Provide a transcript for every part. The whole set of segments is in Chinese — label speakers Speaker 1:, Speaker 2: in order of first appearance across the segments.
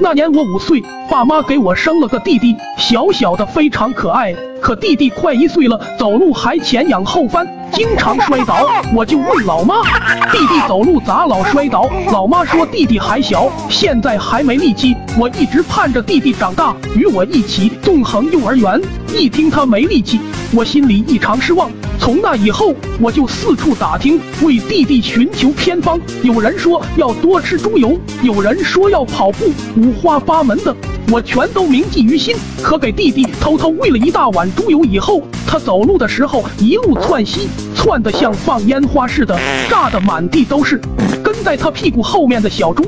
Speaker 1: 那年我五岁，爸妈给我生了个弟弟，小小的非常可爱。可弟弟快一岁了，走路还前仰后翻，经常摔倒。我就问老妈，弟弟走路咋老摔倒？老妈说弟弟还小，现在还没力气。我一直盼着弟弟长大，与我一起纵横幼儿园。一听他没力气，我心里异常失望。从那以后，我就四处打听，为弟弟寻求偏方。有人说要多吃猪油，有人说要跑步，五花八门的。我全都铭记于心，可给弟弟偷偷喂了一大碗猪油以后，他走路的时候一路窜稀，窜得像放烟花似的，炸得满地都是。跟在他屁股后面的小猪，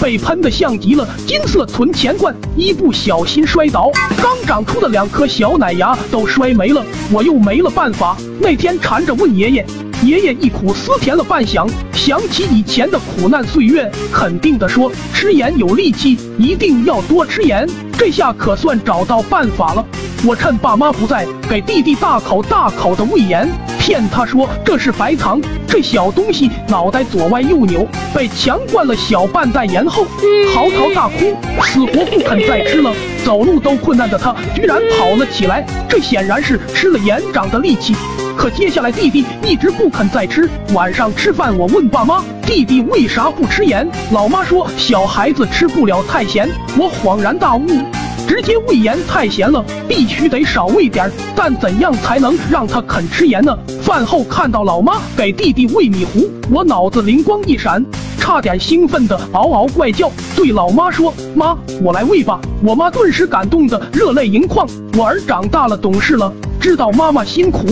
Speaker 1: 被喷得像极了金色存钱罐，一不小心摔倒，刚长出的两颗小奶牙都摔没了。我又没了办法，那天缠着问爷爷。爷爷一苦思甜了半晌，想起以前的苦难岁月，肯定的说：“吃盐有力气，一定要多吃盐。”这下可算找到办法了。我趁爸妈不在，给弟弟大口大口的喂盐，骗他说这是白糖。这小东西脑袋左歪右扭，被强灌了小半袋盐后，嚎啕大哭，死活不肯再吃了。走路都困难的他，居然跑了起来，这显然是吃了盐长的力气。可接下来弟弟一直不肯再吃。晚上吃饭，我问爸妈，弟弟为啥不吃盐？老妈说小孩子吃不了太咸。我恍然大悟，直接喂盐太咸了，必须得少喂点。但怎样才能让他肯吃盐呢？饭后看到老妈给弟弟喂米糊，我脑子灵光一闪，差点兴奋的嗷嗷怪叫，对老妈说：“妈，我来喂吧。”我妈顿时感动的热泪盈眶。我儿长大了，懂事了，知道妈妈辛苦。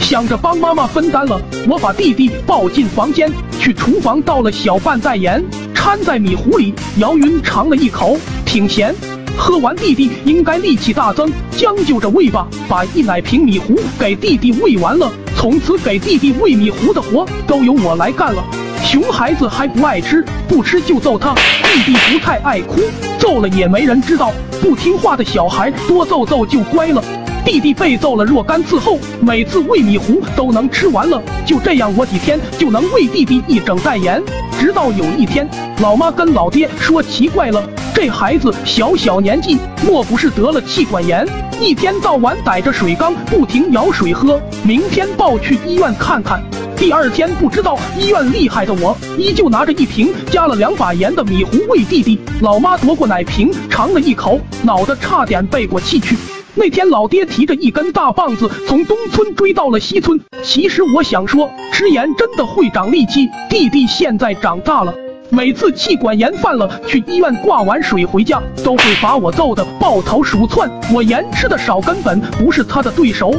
Speaker 1: 想着帮妈妈分担了，我把弟弟抱进房间，去厨房倒了小半袋盐，掺在米糊里，姚云尝了一口，挺咸。喝完，弟弟应该力气大增，将就着喂吧。把一奶瓶米糊给弟弟喂完了，从此给弟弟喂米糊的活都由我来干了。熊孩子还不爱吃，不吃就揍他。弟弟不太爱哭，揍了也没人知道。不听话的小孩多揍揍就乖了。弟弟被揍了若干次后，每次喂米糊都能吃完了。就这样，我几天就能喂弟弟一整袋盐。直到有一天，老妈跟老爹说奇怪了，这孩子小小年纪，莫不是得了气管炎？一天到晚逮着水缸不停舀水喝，明天抱去医院看看。第二天，不知道医院厉害的我，依旧拿着一瓶加了两把盐的米糊喂弟弟。老妈夺过奶瓶尝了一口，脑袋差点背过气去。那天，老爹提着一根大棒子从东村追到了西村。其实我想说，吃盐真的会长力气。弟弟现在长大了，每次气管炎犯了，去医院挂完水回家，都会把我揍得抱头鼠窜。我盐吃的少，根本不是他的对手。